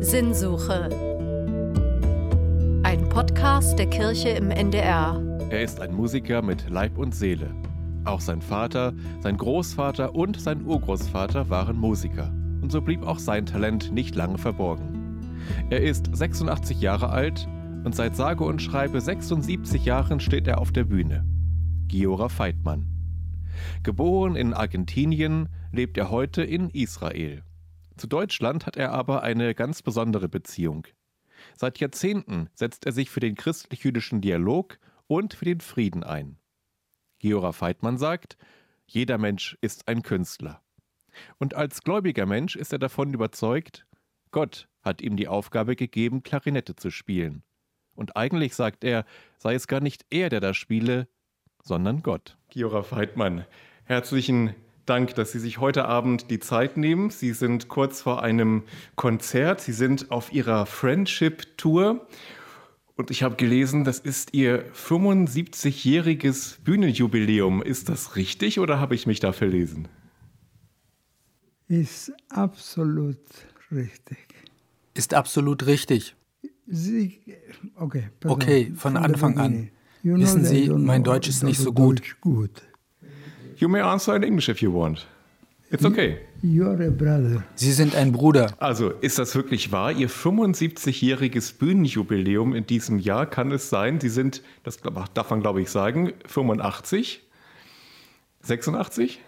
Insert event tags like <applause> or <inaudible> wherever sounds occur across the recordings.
Sinnsuche. Ein Podcast der Kirche im NDR. Er ist ein Musiker mit Leib und Seele. Auch sein Vater, sein Großvater und sein Urgroßvater waren Musiker. Und so blieb auch sein Talent nicht lange verborgen. Er ist 86 Jahre alt und seit sage und schreibe 76 Jahren steht er auf der Bühne. Giora Feitmann. Geboren in Argentinien, lebt er heute in Israel. Zu Deutschland hat er aber eine ganz besondere Beziehung. Seit Jahrzehnten setzt er sich für den christlich-jüdischen Dialog und für den Frieden ein. Geora Feitmann sagt, jeder Mensch ist ein Künstler. Und als gläubiger Mensch ist er davon überzeugt, Gott hat ihm die Aufgabe gegeben, Klarinette zu spielen. Und eigentlich sagt er, sei es gar nicht er, der da spiele, sondern Gott. Giora Feitmann, herzlichen Dank, dass Sie sich heute Abend die Zeit nehmen. Sie sind kurz vor einem Konzert. Sie sind auf Ihrer Friendship Tour. Und ich habe gelesen, das ist Ihr 75-jähriges Bühnenjubiläum. Ist das richtig oder habe ich mich da verlesen? Ist absolut richtig. Ist absolut richtig. Sie, okay, pardon, okay, von, von Anfang an. Wissen Sie, mein Deutsch ist nicht so gut. gut. You may answer in English if you want. It's okay. You're a brother. Sie sind ein Bruder. Also, ist das wirklich wahr? Ihr 75-jähriges Bühnenjubiläum in diesem Jahr kann es sein? Sie sind, das darf man glaube ich sagen, 85? 86?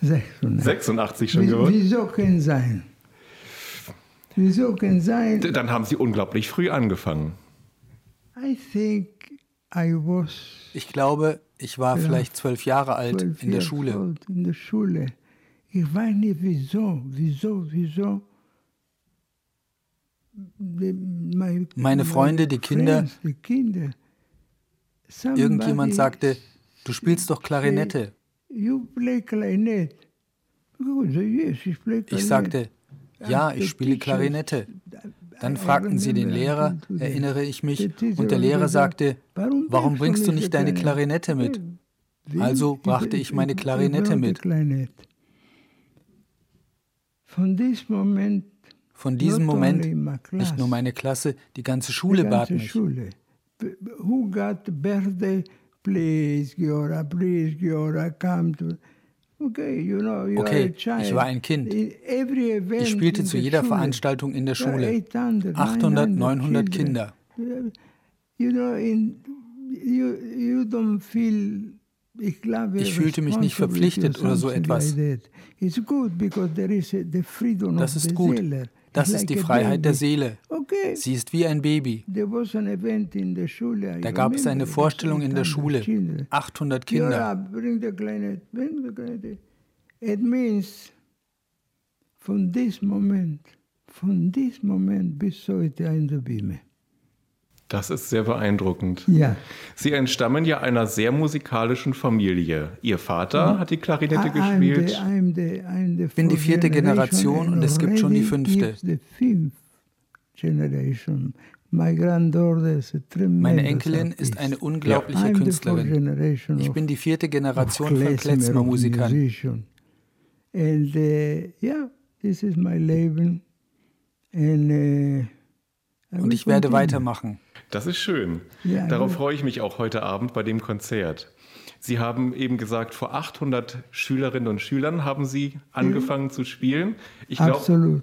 86. 86 schon geworden? Wieso kann sein? Wieso kann sein? Dann haben Sie unglaublich früh angefangen. I think ich glaube, ich war vielleicht zwölf Jahre alt in der Schule. In der Schule. Ich weiß nicht wieso, wieso, wieso. Meine Freunde, die Kinder, irgendjemand sagte, du spielst doch Klarinette. Ich sagte, ja, ich spiele Klarinette. Dann fragten sie den Lehrer, erinnere ich mich, und der Lehrer sagte, warum bringst du nicht deine Klarinette mit? Also brachte ich meine Klarinette mit. Von diesem Moment, Von diesem Moment nicht nur meine Klasse, die ganze Schule bat mich. Who got birthday? Please, Giora, please, Giora, come to... Okay, ich war ein Kind. Ich spielte zu jeder Veranstaltung in der Schule. 800, 900 Kinder. Ich fühlte mich nicht verpflichtet oder so etwas. Das ist gut. Das ist die Freiheit der Seele. Sie ist wie ein Baby. Da gab es eine Vorstellung in der Schule. 800 Kinder. It means von diesem Moment, von diesem Moment bis heute ein Bime. Das ist sehr beeindruckend. Ja. Sie entstammen ja einer sehr musikalischen Familie. Ihr Vater hat die Klarinette gespielt. Ich bin die vierte Generation und es gibt schon die fünfte. Meine Enkelin ist eine unglaubliche Künstlerin. Ich bin die vierte Generation von Klezmer-Musikern. Und uh, yeah, this is my Leben. And, uh, und ich werde weitermachen. Das ist schön. Ja, Darauf freue ich mich auch heute Abend bei dem Konzert. Sie haben eben gesagt, vor 800 Schülerinnen und Schülern haben Sie angefangen ja. zu spielen. Ich glaube, Absolut.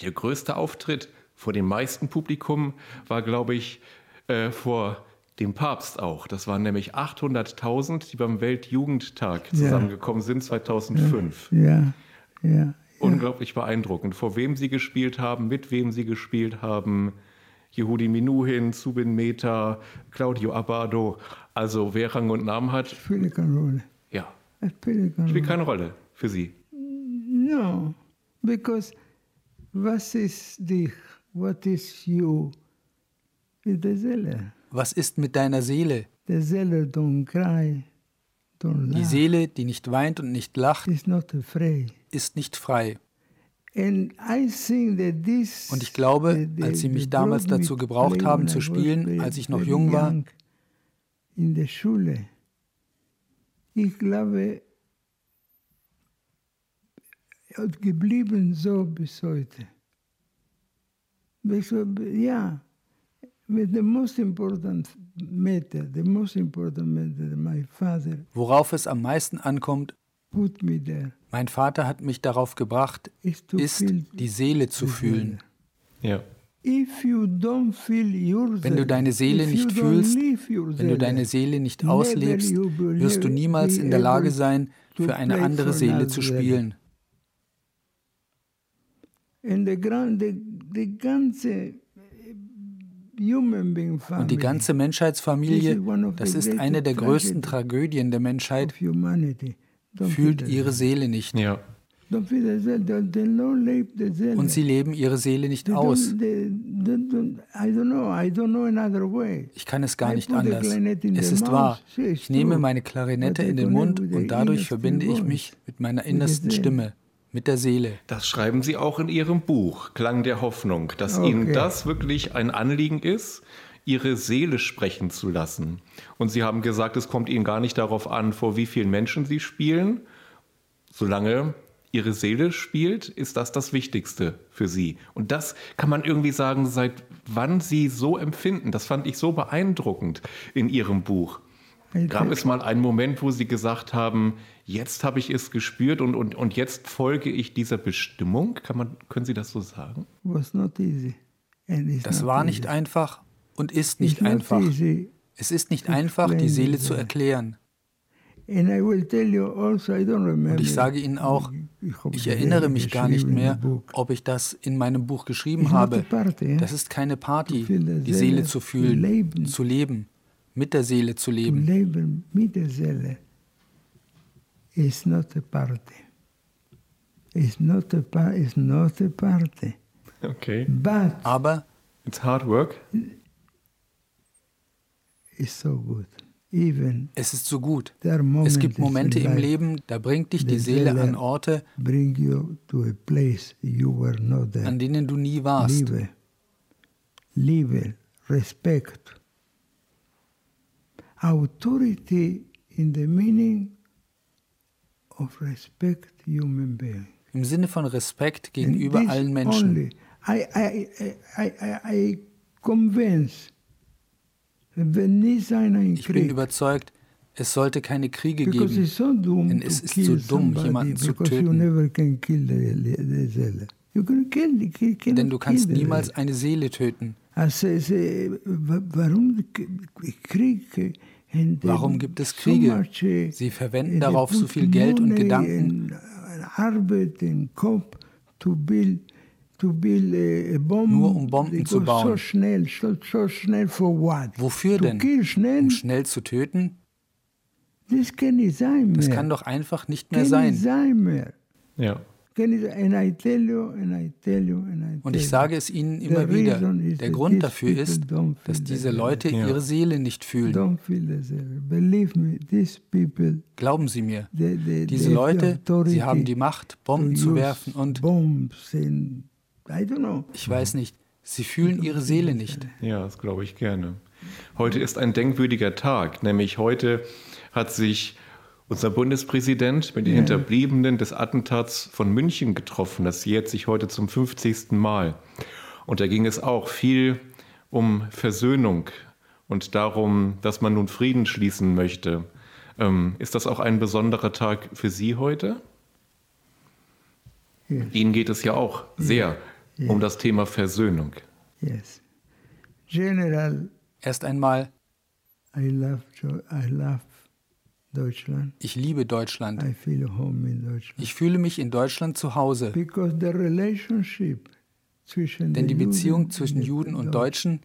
Ihr größter Auftritt vor dem meisten Publikum war, glaube ich, äh, vor dem Papst auch. Das waren nämlich 800.000, die beim Weltjugendtag zusammengekommen sind 2005. Ja, ja, ja. Unglaublich beeindruckend. Vor wem sie gespielt haben, mit wem sie gespielt haben. Yehudi Minuhin, Subin Meta, Claudio Abado. Also wer Rang und Namen hat. Spielt keine Rolle. Ja. Spielt keine, spielt keine Rolle für Sie. No, because was ist dich? What is you? Ist der Seele. Was ist mit deiner Seele? The Seele don't cry, don't die Seele, die nicht weint und nicht lacht, is not free. ist nicht frei. Und ich glaube, als sie mich damals dazu gebraucht haben zu spielen, als ich noch jung war, in der Schule, ich glaube, geblieben so bis heute. Yeah, but the most important matter, the most important matter, my father Worauf es am meisten ankommt, put me there, mein Vater hat mich darauf gebracht, ist feel die Seele zu fühlen. Ja. If you don't feel your Wenn du deine Seele nicht fühlst, Wenn du deine Seele, nicht auslebst, wirst du niemals in der Lage sein, für eine andere Seele zu spielen. Und die ganze Menschheitsfamilie, das ist eine der größten Tragödien der Menschheit, fühlt ihre Seele. Nicht. Ja. Und sie leben ihre Seele nicht aus. Ich kann es gar nicht anders. Es ist wahr. Ich nehme meine Klarinette in den Mund und dadurch verbinde ich mich mit meiner innersten. Stimme, mit der Seele. Das schreiben Sie auch in Ihrem Buch, Klang der Hoffnung, dass Okay. Ihnen das wirklich ein Anliegen ist, Ihre Seele sprechen zu lassen. Und Sie haben gesagt, es kommt Ihnen gar nicht darauf an, vor wie vielen Menschen Sie spielen. Solange Ihre Seele spielt, ist das das Wichtigste für Sie. Und das kann man irgendwie sagen, seit wann Sie so empfinden. Das fand ich so beeindruckend in Ihrem Buch. Gab es mal einen Moment, wo Sie gesagt haben, jetzt habe ich es gespürt und, und, und jetzt folge ich dieser Bestimmung? Kann man, können Sie das so sagen? was not easy. Das war easy. nicht einfach und ist It's nicht not einfach. easy. Es ist nicht to einfach, die explain Seele the zu erklären. And I will tell you also, I don't remember. Und ich sage Ihnen auch, ich erinnere mich gar nicht mehr, ob ich das in meinem Buch geschrieben habe. Das ist keine Party, die Seele zu fühlen, zu leben, mit der Seele zu leben. leben mit der Seele is not a party. It's not a, pa it's not a party. Okay. But Aber It's hard work. It's so good. Even es ist so gut. Es gibt Momente im Leben, da bringt dich die Seele an Orte, an denen du nie warst. Liebe, Liebe, Respekt. Authority in the meaning of respect human being. Im Sinne von Respekt gegenüber allen Menschen. Only, I, I, I, I, I convinced, wenn nicht einer in Ich bin überzeugt, es sollte keine Kriege geben. so Denn es ist so dumm, jemanden zu töten. kill Denn du kannst niemals eine Seele töten. Äh, wa- warum gibt es Kriege? äh, Sie verwenden darauf so viel Geld und Gedanken. äh, Arbeit und Kopf to build, Nur um Bomben zu bauen. So schnell, so, so schnell for what? Wofür to denn? Kill schnell? Um schnell zu töten? Das kann nicht sein mehr. Das kann doch einfach nicht mehr sein. sein mehr. Ja. Und ich sage es Ihnen immer wieder. Der Grund dafür ist, dass diese Leute ihre Seele nicht fühlen. Glauben Sie mir. Diese Leute, sie haben die Macht, Bomben zu werfen und I don't know. ich weiß nicht, sie fühlen ihre Seele nicht. Ja, das glaube ich gerne. Heute ist ein denkwürdiger Tag, nämlich heute hat sich unser Bundespräsident mit den Hinterbliebenen des Attentats von München getroffen. Das jährt sich heute zum 50. Mal. Und da ging es auch viel um Versöhnung und darum, dass man nun Frieden schließen möchte. Ähm, ist das auch ein besonderer Tag für Sie heute? Yes, Ihnen geht es ja auch sehr um das Thema Versöhnung. yes. General, Erst einmal, I love, Jo- I love Deutschland. ich liebe Deutschland. I feel home in Deutschland. Ich fühle mich in Deutschland zu Hause, Because the relationship zwischen denn die the Beziehung Juden zwischen and the Juden und Deutschen,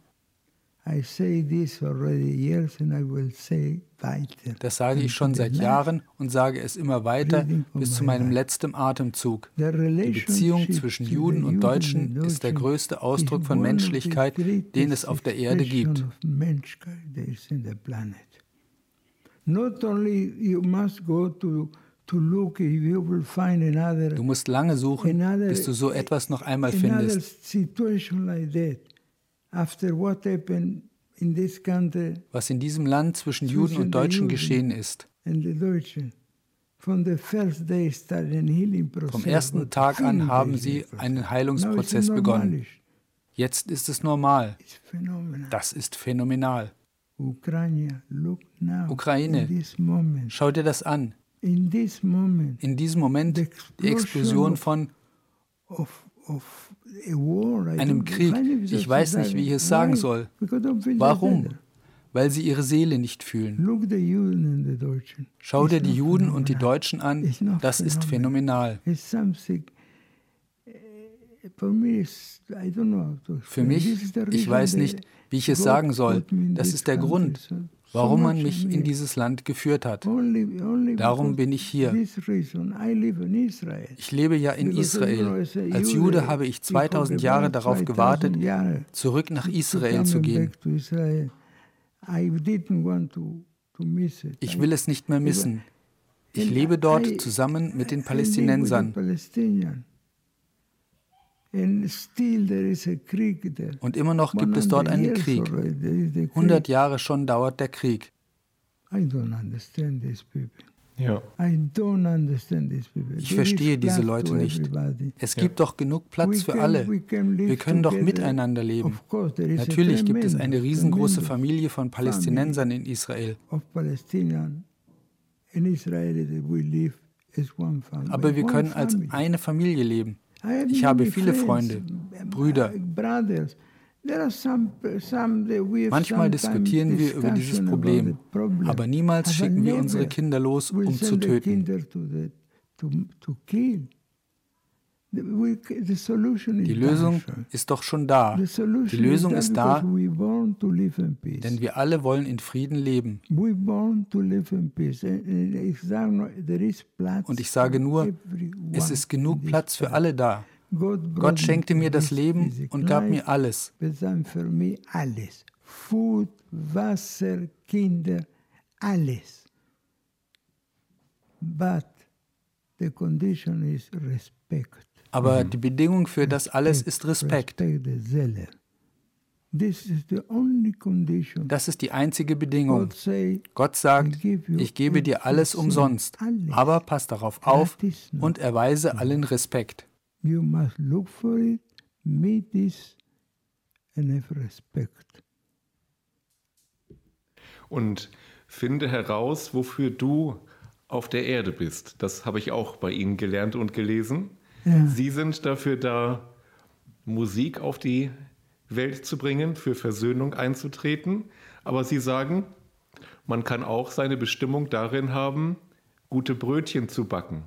das sage ich schon seit Jahren und sage es immer weiter bis zu meinem letzten Atemzug. Die Beziehung zwischen Juden und Deutschen ist der größte Ausdruck von Menschlichkeit, den es auf der Erde gibt. expression of Menschheit there is in the planet. Not only you must go to, to look if you will find another, Du musst lange suchen, bis du so etwas noch einmal findest. Was in diesem Land zwischen Juden und Deutschen geschehen ist. Vom ersten Tag an haben sie einen Heilungsprozess begonnen. Jetzt ist es normal. Das ist phänomenal. Ukraine, schau dir das an. In diesem Moment die Explosion von einem Krieg. Ich weiß nicht, wie ich es sagen soll. Warum? Weil sie ihre Seele nicht fühlen. Schau dir die Juden und die Deutschen an. Das ist phänomenal. Für mich, ich weiß nicht, wie ich es sagen soll, das ist der Grund, warum man mich in dieses Land geführt hat. Darum bin ich hier. Ich lebe ja in Israel. Als Jude habe ich 2000 Jahre darauf gewartet, zurück nach Israel zu gehen. Ich will es nicht mehr missen. Ich lebe dort zusammen mit den Palästinensern. Und immer noch gibt es dort einen Krieg. 100 Jahre schon dauert der Krieg. Ja. Ich verstehe diese Leute nicht. Es gibt doch genug Platz für alle. Wir können doch miteinander leben. Natürlich gibt es eine riesengroße Familie von Palästinensern in Israel. Aber wir können als eine Familie leben. Ich habe viele Freunde, Brüder. Manchmal diskutieren wir über dieses Problem, aber niemals schicken wir unsere Kinder los, um zu töten. Die Lösung ist doch schon da. Die Lösung ist da, denn wir alle wollen in Frieden leben. Und ich sage nur, es ist genug Platz für alle da. Gott schenkte mir das Leben und gab mir alles. Food, Wasser, Kinder, alles. But the condition is respect. Aber mhm. die Bedingung für das alles ist Respekt. Das ist die einzige Bedingung. Gott sagt, ich gebe dir alles umsonst, aber pass darauf auf und erweise allen Respekt. Und finde heraus, wofür du auf der Erde bist. Das habe ich auch bei Ihnen gelernt und gelesen. Ja. Sie sind dafür da, Musik auf die Welt zu bringen, für Versöhnung einzutreten. Aber Sie sagen, man kann auch seine Bestimmung darin haben, gute Brötchen zu backen,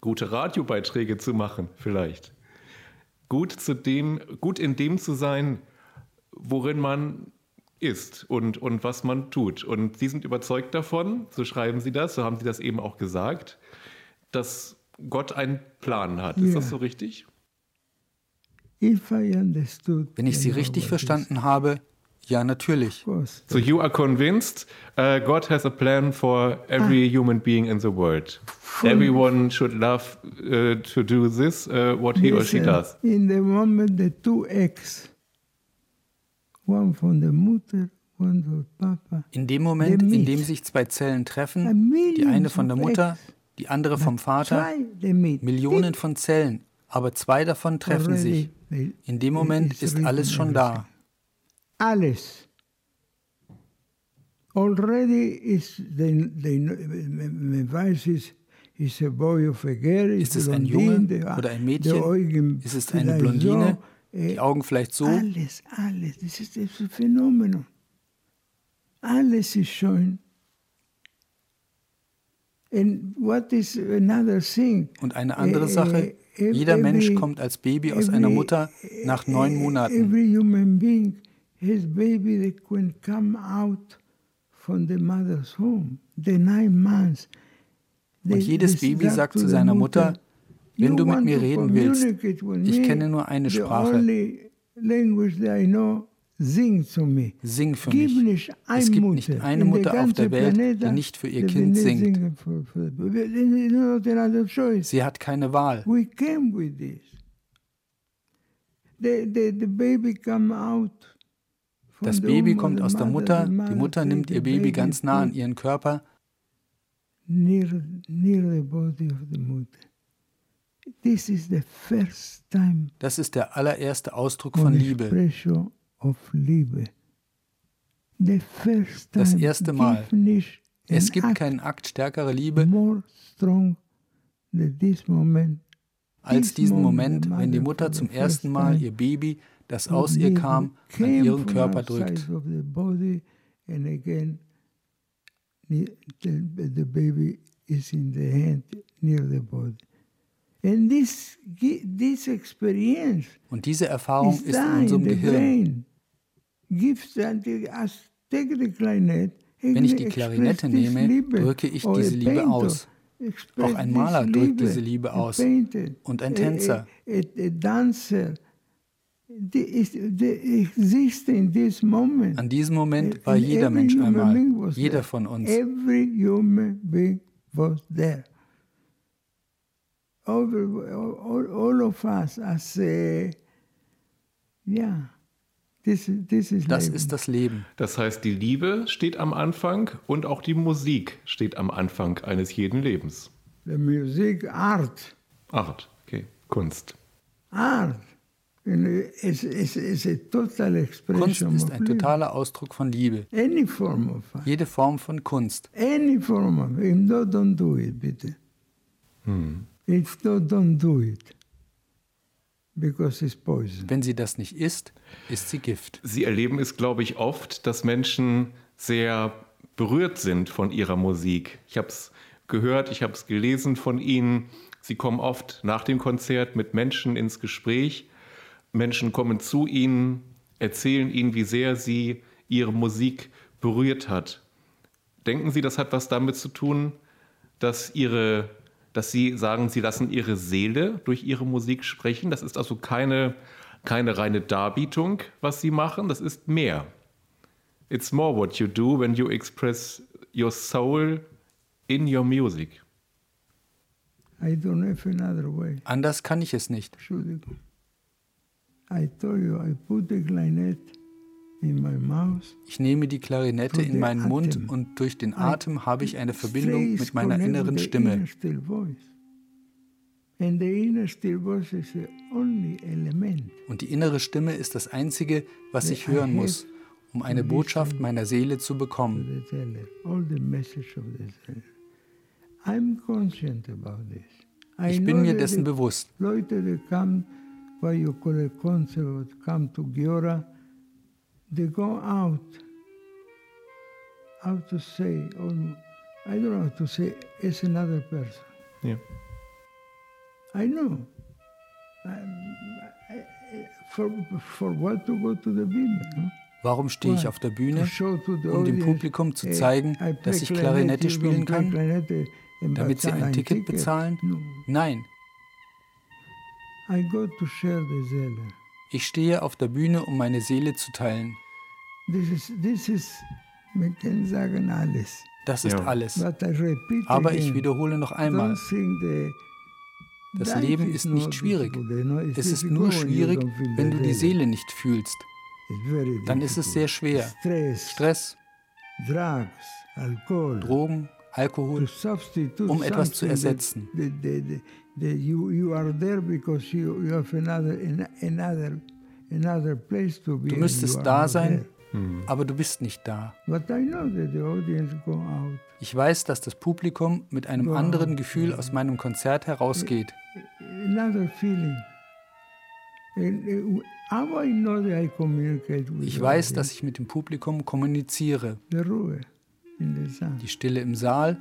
gute Radiobeiträge zu machen, vielleicht. Gut, zu dem, gut in dem zu sein, worin man ist und, und was man tut. Und Sie sind überzeugt davon, so schreiben Sie das, so haben Sie das eben auch gesagt, dass Gott einen Plan hat. Ist das so richtig? Wenn ich Sie richtig verstanden habe, ja, natürlich. So you are convinced uh, God has a plan for every ah. human being in the world. Everyone should love uh, to do this, uh, what he or she does. In the moment the two eggs, one from the Mutter, one from Papa. In dem Moment, in dem sich zwei Zellen treffen, die eine von der Mutter, die andere vom Vater, Millionen von Zellen, aber zwei davon treffen sich. In dem Moment ist alles schon da. Alles. Already is the, the weiß ist, ist a boy of a girl, ist es ein Junge oder ein Mädchen? Ist es eine Blondine? Die eh, Augen vielleicht so? Alles, alles. Das ist ein Phänomen. Alles ist schon und eine andere Sache, jeder Mensch kommt als Baby aus einer Mutter nach neun Monaten. Und jedes Baby sagt zu seiner Mutter, wenn du mit mir reden willst, ich kenne nur eine Sprache. Sing für mich. Es gibt nicht eine Mutter auf der Welt, die nicht für ihr Kind singt. Sie hat keine Wahl. Das Baby kommt aus der Mutter, die Mutter nimmt ihr Baby ganz nah an ihren Körper. Das ist der allererste Ausdruck von Liebe. Das erste Mal. Es gibt keinen Akt stärkerer Liebe als diesen Moment, wenn die Mutter zum ersten Mal ihr Baby, das aus ihr kam, an ihren Körper drückt. The baby is in the hand near the body. And this, this experience Und diese Erfahrung ist in unserem Gehirn. Wenn ich die Klarinette nehme, drücke ich diese Liebe aus. Auch ein Maler drückt diese Liebe aus. Und ein Tänzer. An diesem Moment war jeder Mensch einmal, jeder von uns. All, all, all of us as a, yeah. This, this is das ist das Leben. Das heißt, die Liebe steht am Anfang und auch die Musik steht am Anfang eines jeden Lebens. The music, art. Art, okay, Kunst. Art. Is, is, is a total expression Kunst ist ein totaler Ausdruck von Liebe. Any form of art. Jede Form von Kunst. Any form of it. Don't do it, bitte. Hm. If not, don't do it. Because it's poison. Wenn sie das nicht isst, ist sie Gift. Sie erleben es, glaube ich, oft, dass Menschen sehr berührt sind von ihrer Musik. Ich habe es gehört, ich habe es gelesen von ihnen. Sie kommen oft nach dem Konzert mit Menschen ins Gespräch. Menschen kommen zu ihnen, erzählen ihnen, wie sehr sie ihre Musik berührt hat. Denken Sie, das hat was damit zu tun, dass ihre dass Sie sagen, Sie lassen Ihre Seele durch Ihre Musik sprechen. Das ist also keine, keine reine Darbietung, was Sie machen, das ist mehr. It's more what you do when you express your soul in your music. I don't have another way. Anders kann ich es nicht. I told you, I put the clarinet. Ich nehme die Klarinette in meinen Mund und durch den Atem habe ich eine Verbindung mit meiner inneren Stimme. Und die innere Stimme ist das Einzige, was ich hören muss, um eine Botschaft meiner Seele zu bekommen. Ich bin mir dessen bewusst. Leute, die you call a concert, come to Giora, they go out, how to say, or I don't know how to say, it's another person. Yeah. I know. I, I, for, for what to go to the Bible? No? Warum stehe ich auf der Bühne, um dem Publikum zu zeigen, dass ich Klarinette spielen kann, damit sie ein Ticket bezahlen? Nein. Ich stehe auf der Bühne, um meine Seele zu teilen. Das ist alles. Aber ich wiederhole noch einmal. Das Leben ist nicht schwierig. Es ist nur schwierig, wenn du die Seele nicht fühlst. Dann ist es sehr schwer. Stress, Drogen, Alkohol, um etwas zu ersetzen. Du müsstest da sein, aber du bist nicht da. Ich weiß, dass das Publikum mit einem anderen Gefühl aus meinem Konzert herausgeht. Ich weiß, dass ich mit dem Publikum kommuniziere. Die Stille im Saal.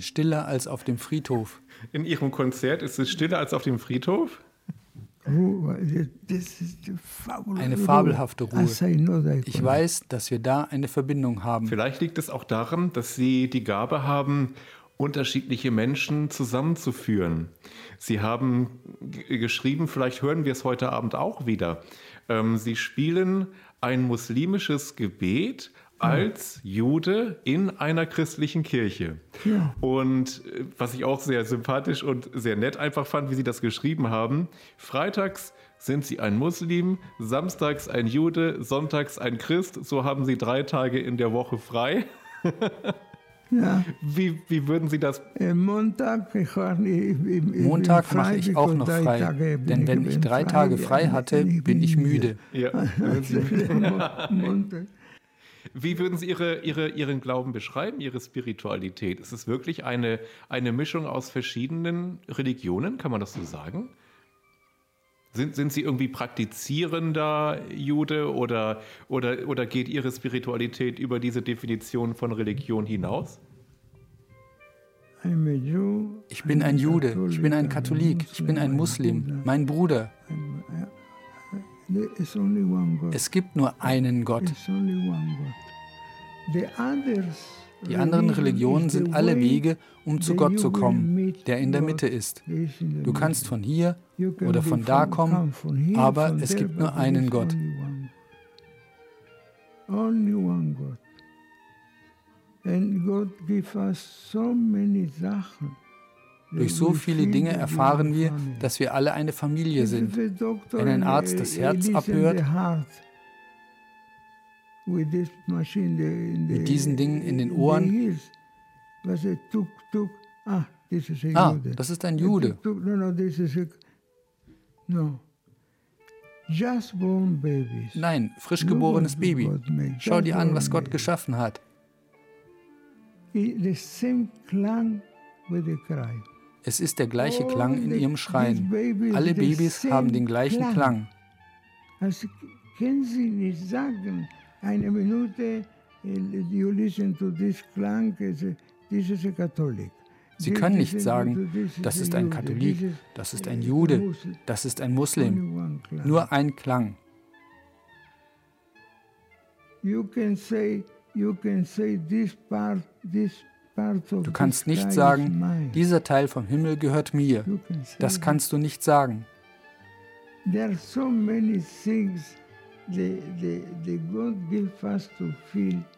Stiller als auf dem Friedhof. In Ihrem Konzert ist es stiller als auf dem Friedhof? Eine fabelhafte Ruhe. Ich weiß, dass wir da eine Verbindung haben. Vielleicht liegt es auch daran, dass Sie die Gabe haben, unterschiedliche Menschen zusammenzuführen. Sie haben geschrieben, vielleicht hören wir es heute Abend auch wieder. Ähm, Sie spielen ein muslimisches Gebet als Jude in einer christlichen Kirche. Ja. Und äh, was ich auch sehr sympathisch und sehr nett einfach fand, wie Sie das geschrieben haben, freitags sind Sie ein Muslim, samstags ein Jude, sonntags ein Christ, so haben Sie drei Tage in der Woche frei. <laughs> Ja. Wie, wie würden Sie das? Äh, Montag, ich war, ich, ich, Montag mache ich auch noch frei, denn wenn ich drei Tage frei hatte, bin ich müde. Ja. <laughs> Montag. Wie würden Sie Ihre, Ihre, Ihren Glauben beschreiben, Ihre Spiritualität? Ist es wirklich eine, eine Mischung aus verschiedenen Religionen? Kann man das so sagen? Sind, sind Sie irgendwie praktizierender Jude oder, oder, oder geht Ihre Spiritualität über diese Definition von Religion hinaus? Ich bin ein Jude, ich bin ein Katholik, ich bin ein Muslim, mein Bruder. Es gibt nur einen Gott. Die anderen Religionen sind alle Wege, um zu Gott zu kommen, der in der Mitte ist. Du kannst von hier oder von da kommen, aber es gibt nur einen Gott. Only one God. And God gives us so many Sachen. Durch so viele Dinge erfahren wir, dass wir alle eine Familie sind. Wenn ein Arzt das Herz abhört, mit diesen Dingen in den Ohren, ah, das ist ein Jude. Nein, frisch geborenes Baby. Schau dir an, was Gott geschaffen hat. Es ist der gleiche Klang in ihrem Schreien. Alle Babys haben den gleichen Klang. Also können Sie nicht sagen, eine Minute, you listen to this Klang, this is a Catholic. Sie können nicht sagen, das ist ein Katholik, das ist ein Jude, das ist ein Muslim. Nur ein Klang. You can say, you can say this part, this Du kannst nicht sagen, dieser Teil vom Himmel gehört mir. Das kannst du nicht sagen.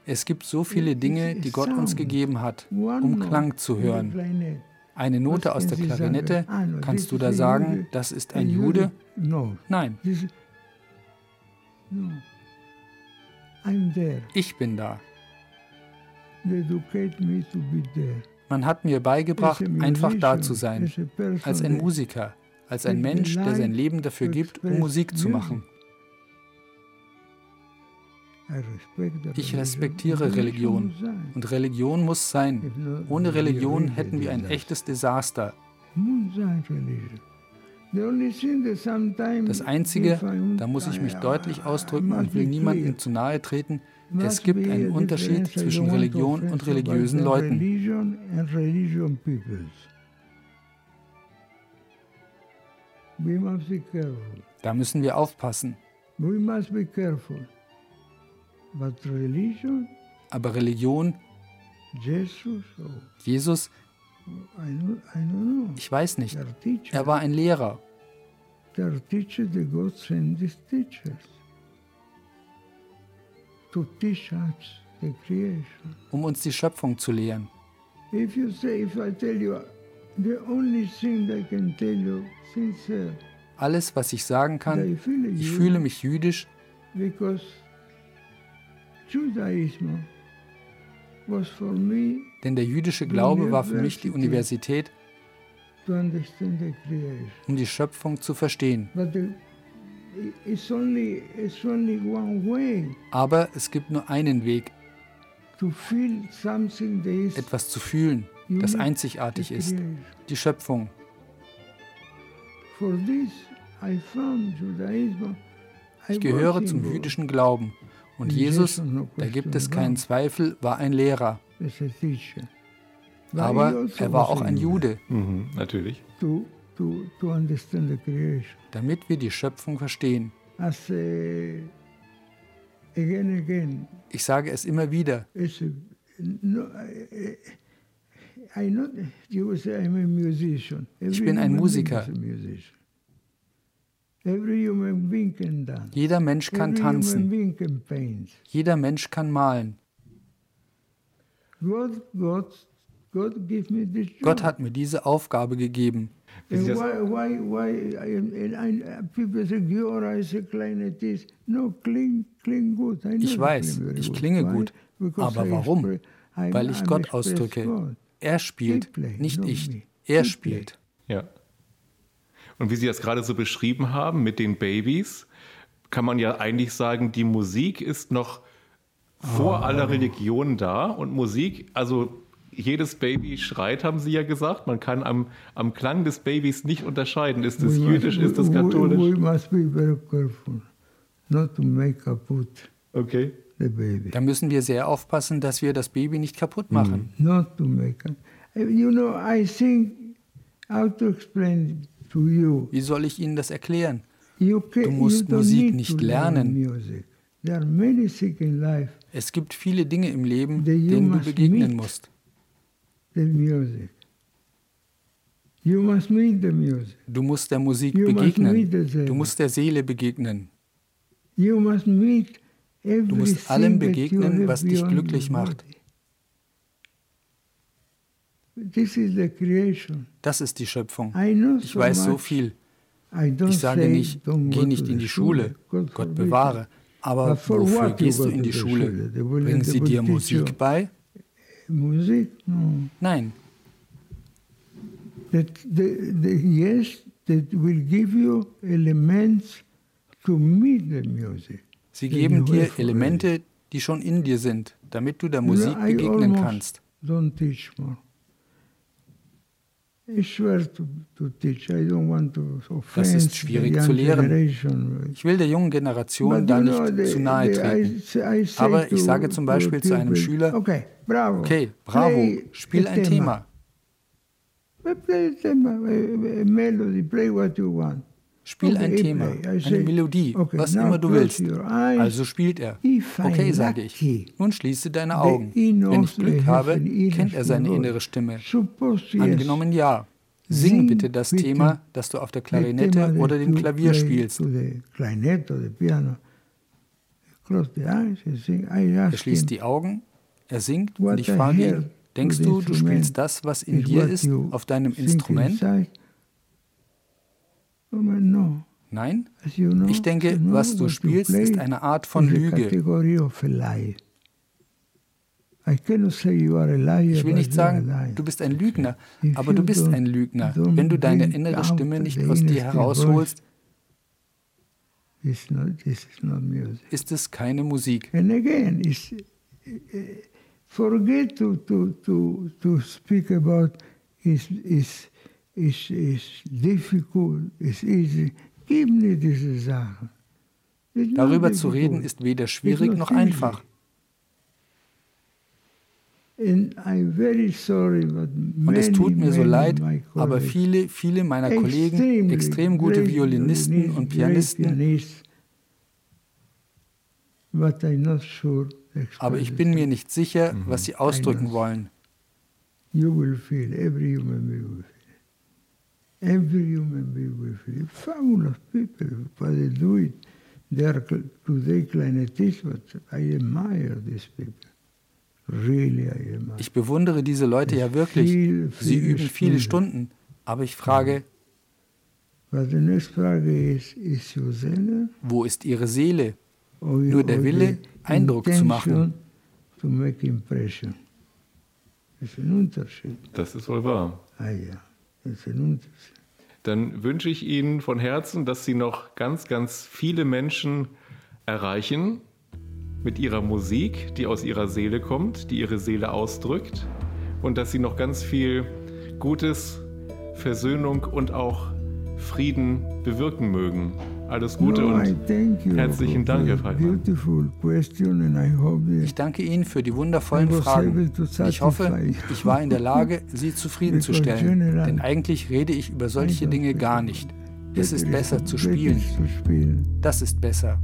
Es gibt so viele Dinge, die Gott uns gegeben hat, um Klang zu hören. Eine Note aus der Klarinette, kannst du da sagen, das ist ein Jude? Nein. Ich bin da. Man hat mir beigebracht, einfach da zu sein, als ein Musiker, als ein Mensch, der sein Leben dafür gibt, um Musik zu machen. Ich respektiere Religion. und Religion muss sein. Ohne Religion hätten wir ein echtes Desaster. Das Einzige, da muss ich mich deutlich ausdrücken und will niemandem zu nahe treten, es gibt einen Unterschied zwischen Religion und religiösen Leuten. Da müssen wir aufpassen. Aber Religion, Jesus, ich weiß nicht, er war ein Lehrer. Um uns die Schöpfung zu lehren. Alles, was ich sagen kann, ich fühle mich jüdisch, denn der jüdische Glaube war für mich die Universität, um die Schöpfung zu verstehen. Aber es gibt nur einen Weg, etwas zu fühlen, das einzigartig ist, die Schöpfung. Ich gehöre zum jüdischen Glauben. Und Jesus, da gibt es keinen Zweifel, war ein Lehrer. Aber also er war auch ein Jude. Mhm, natürlich to, to understand the creation. Damit wir die Schöpfung verstehen. As, uh, again, again. Ich sage es immer wieder. No, I not, you say I'm a musician. Every ich bin ein Musiker. Jeder Mensch kann tanzen. Jeder Mensch kann malen. Gott hat mir diese Aufgabe gegeben. And why, why, why, and, and people say, Giora is a Kleinetist. No, kling, kling gut. Ich weiß, ich klinge gut. Aber warum? weil ich Gott ausdrücke. Er spielt, nicht ich. Er spielt. Ja. Und wie Sie das gerade so beschrieben haben mit den Babys, kann man ja eigentlich sagen, die Musik ist noch vor oh. aller Religion da und Musik, also jedes Baby schreit, haben Sie ja gesagt. Man kann am, am Klang des Babys nicht unterscheiden. Ist es jüdisch, ist es katholisch? We, we must be very careful not to make kaputt okay. the baby. Da müssen wir sehr aufpassen, dass wir das Baby nicht kaputt machen. Mm. Not to make You know, I think how to explain to you. Wie soll ich Ihnen das erklären? Du musst Musik nicht lernen. Es gibt viele Dinge im Leben, denen du begegnen musst. Du musst der Musik begegnen. Du musst der Seele begegnen. Du musst allem begegnen, was dich glücklich macht. Das ist die Schöpfung. Ich weiß so viel. Ich sage nicht, geh nicht in die Schule, Gott bewahre. Aber wofür gehst du in die Schule? Bringen sie dir Musik bei? Musik? Nein. That the, the, yes, that will give you elements to meet the music. Sie geben dir Elemente, die schon in dir sind, damit du der Musik begegnen kannst. Don't teach more. Das ist schwierig zu lehren. Ich will der jungen Generation da nicht zu nahe treten. Aber ich sage zum Beispiel zu einem Schüler, okay, bravo, spiel ein Thema. Spiel ein Thema, eine Melodie, was immer du willst. Also spielt er. Okay, sage ich. Nun schließe deine Augen. Wenn ich Glück habe, kennt er seine innere Stimme. Angenommen ja. Sing bitte das Thema, das du auf der Klarinette oder dem Klavier spielst. Er schließt die Augen, er singt und ich frage ihn, denkst du, du spielst das, was in dir ist, auf deinem Instrument? Nein? Ich denke, was du spielst, ist eine Art von Lüge. Ich will nicht sagen, du bist ein Lügner, aber du bist ein Lügner, wenn du deine innere Stimme nicht aus dir herausholst. Ist es keine Musik? And again, forget to, to, to, to speak about is, is ist, ist difficult, ist easy. Gib mir diese Sachen. Darüber zu reden ist weder schwierig noch einfach. Und es tut mir so leid, aber viele, viele meiner Kollegen, extrem gute Violinisten und Pianisten, aber ich bin mir nicht sicher, was sie ausdrücken wollen. You will feel, every human being will feel. Every human being will feel fabulous people, but they do it. They are today clarinetists, but I admire these people. Really, I admire. Ich bewundere diese Leute ja wirklich. Sie üben viele Stunden, aber ich frage, Seele? Wo ist ihre Seele? Nur der Wille, Eindruck zu machen. To make impression. Das ist ein Unterschied. Das ist wohl wahr. Ah ja. Dann wünsche ich Ihnen von Herzen, dass Sie noch ganz, ganz viele Menschen erreichen mit Ihrer Musik, die aus Ihrer Seele kommt, die Ihre Seele ausdrückt und dass Sie noch ganz viel Gutes, Versöhnung und auch Frieden bewirken mögen. Alles Gute no, und herzlichen Dank, Herr Pfeiffer. Ich danke Ihnen für die wundervollen Fragen. Ich hoffe, ich war in der Lage, <laughs> Sie zufriedenzustellen, denn eigentlich rede ich über solche Dinge gar nicht. Es ist besser zu spielen. Das ist besser.